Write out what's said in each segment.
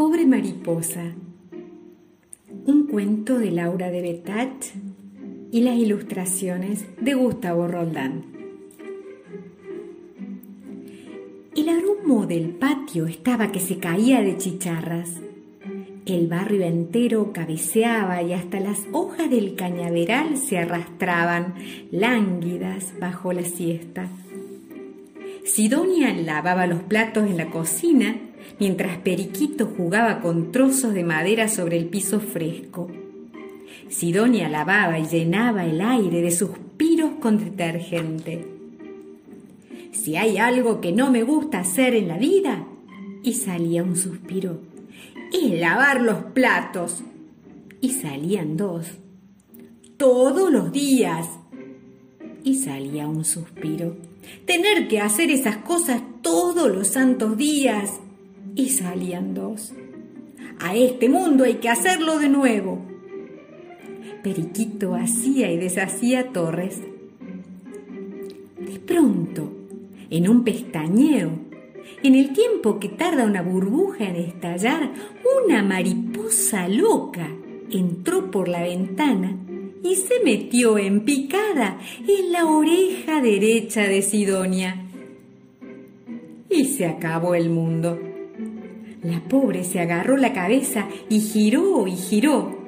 pobre mariposa. Un cuento de Laura de Betach y las ilustraciones de Gustavo Roldán. El arrumo del patio estaba que se caía de chicharras. El barrio entero cabeceaba y hasta las hojas del cañaveral se arrastraban, lánguidas, bajo la siesta. Sidonia lavaba los platos en la cocina mientras Periquito jugaba con trozos de madera sobre el piso fresco. Sidonia lavaba y llenaba el aire de suspiros con detergente. Si hay algo que no me gusta hacer en la vida, y salía un suspiro, es lavar los platos. Y salían dos. Todos los días. Y salía un suspiro. Tener que hacer esas cosas todos los santos días. Y salían dos. A este mundo hay que hacerlo de nuevo. Periquito hacía y deshacía torres. De pronto, en un pestañeo, en el tiempo que tarda una burbuja en estallar, una mariposa loca entró por la ventana y se metió en picada en la oreja derecha de Sidonia. Y se acabó el mundo. La pobre se agarró la cabeza y giró y giró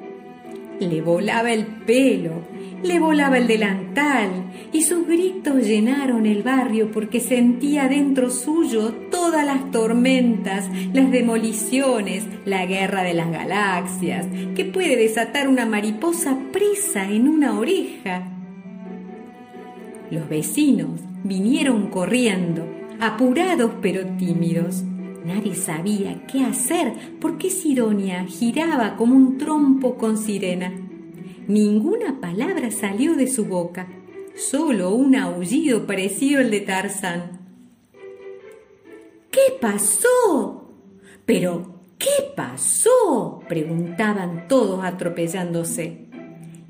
le volaba el pelo, le volaba el delantal y sus gritos llenaron el barrio porque sentía dentro suyo todas las tormentas, las demoliciones, la guerra de las galaxias, que puede desatar una mariposa presa en una oreja. Los vecinos vinieron corriendo, apurados pero tímidos. Nadie sabía qué hacer porque Sidonia giraba como un trompo con sirena. Ninguna palabra salió de su boca, solo un aullido parecido al de Tarzán. ¿Qué pasó? Pero, ¿qué pasó? preguntaban todos atropellándose.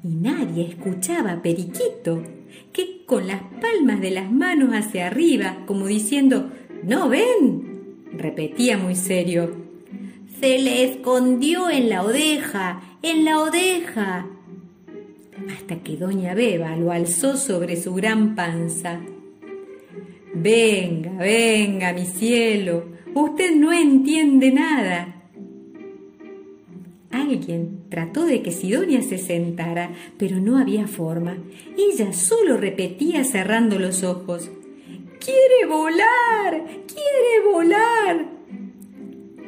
Y nadie escuchaba a Periquito, que con las palmas de las manos hacia arriba, como diciendo, ¿no ven? Repetía muy serio. Se le escondió en la odeja, en la odeja. Hasta que doña Beba lo alzó sobre su gran panza. Venga, venga, mi cielo, usted no entiende nada. Alguien trató de que Sidonia se sentara, pero no había forma. Ella solo repetía cerrando los ojos. ¡Quiere volar! ¡Quiere volar!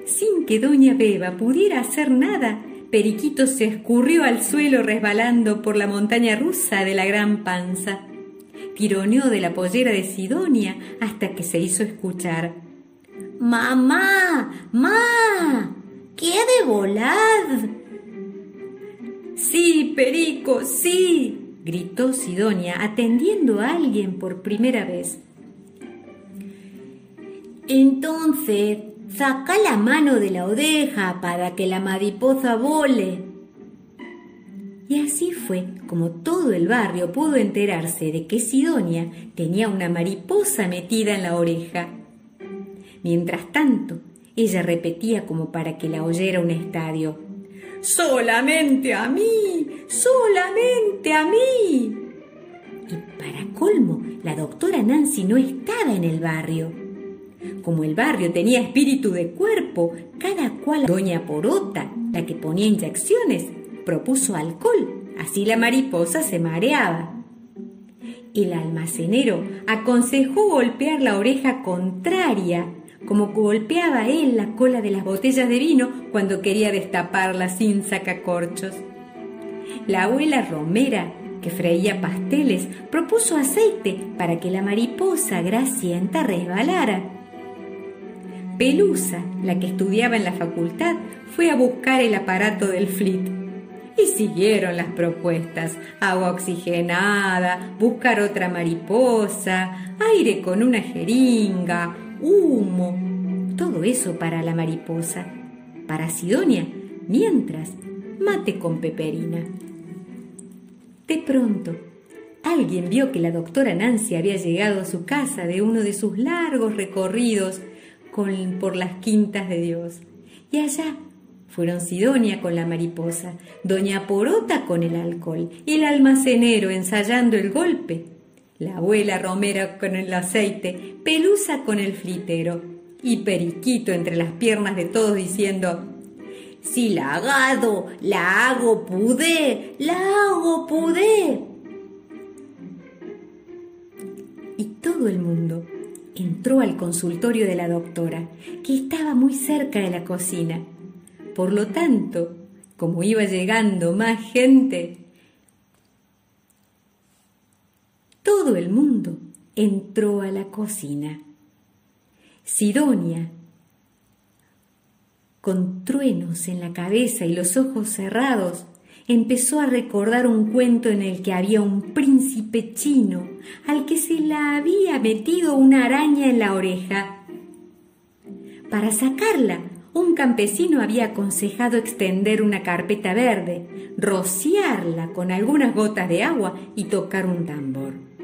Sin que doña Beba pudiera hacer nada, Periquito se escurrió al suelo resbalando por la montaña rusa de la gran panza. Tironeó de la pollera de Sidonia hasta que se hizo escuchar. ¡Mamá! ¡Ma! ¿Quiere volar? Sí, Perico, sí, gritó Sidonia, atendiendo a alguien por primera vez. Entonces, saca la mano de la odeja para que la mariposa vole. Y así fue como todo el barrio pudo enterarse de que Sidonia tenía una mariposa metida en la oreja. Mientras tanto, ella repetía como para que la oyera un estadio. Solamente a mí, solamente a mí. Y para colmo, la doctora Nancy no estaba en el barrio. Como el barrio tenía espíritu de cuerpo, cada cual, doña Porota, la que ponía inyecciones, propuso alcohol, así la mariposa se mareaba. El almacenero aconsejó golpear la oreja contraria, como golpeaba él la cola de las botellas de vino cuando quería destaparla sin sacacorchos. La abuela Romera, que freía pasteles, propuso aceite para que la mariposa grasienta resbalara. Pelusa, la que estudiaba en la facultad, fue a buscar el aparato del FLIT. Y siguieron las propuestas. Agua oxigenada, buscar otra mariposa, aire con una jeringa, humo. Todo eso para la mariposa. Para Sidonia, mientras, mate con peperina. De pronto, alguien vio que la doctora Nancy había llegado a su casa de uno de sus largos recorridos por las quintas de Dios. Y allá, Fueron Sidonia con la mariposa, Doña Porota con el alcohol, el almacenero ensayando el golpe, la abuela Romera con el aceite, Pelusa con el flitero y Periquito entre las piernas de todos diciendo Si la agado, la hago pudé, la hago pudé. Y todo el mundo entró al consultorio de la doctora, que estaba muy cerca de la cocina. Por lo tanto, como iba llegando más gente, todo el mundo entró a la cocina. Sidonia, con truenos en la cabeza y los ojos cerrados, empezó a recordar un cuento en el que había un príncipe chino al que se le había metido una araña en la oreja. Para sacarla, un campesino había aconsejado extender una carpeta verde, rociarla con algunas gotas de agua y tocar un tambor.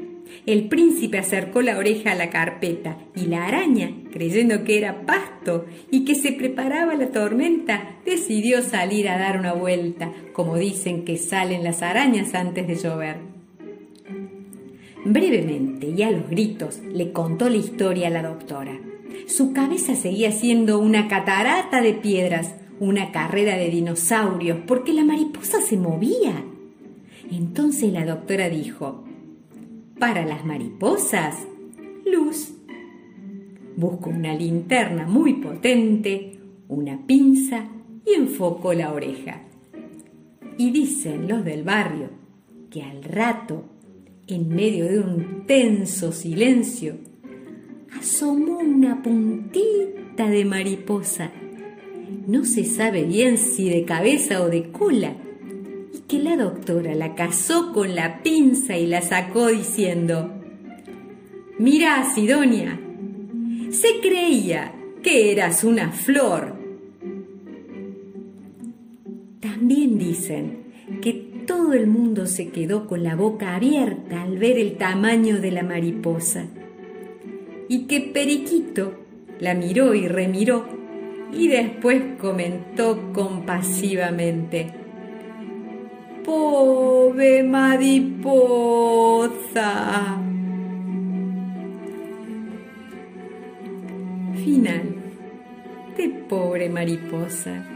El príncipe acercó la oreja a la carpeta y la araña, creyendo que era pasto y que se preparaba la tormenta, decidió salir a dar una vuelta, como dicen que salen las arañas antes de llover. Brevemente y a los gritos le contó la historia a la doctora. Su cabeza seguía siendo una catarata de piedras, una carrera de dinosaurios, porque la mariposa se movía. Entonces la doctora dijo, para las mariposas, luz. Busco una linterna muy potente, una pinza y enfoco la oreja. Y dicen los del barrio que al rato, en medio de un tenso silencio, asomó una puntita de mariposa. No se sabe bien si de cabeza o de cola, que la doctora la cazó con la pinza y la sacó diciendo, Mira, Sidonia, se creía que eras una flor. También dicen que todo el mundo se quedó con la boca abierta al ver el tamaño de la mariposa y que Periquito la miró y remiró y después comentó compasivamente, Pobre mariposa. Final de pobre mariposa.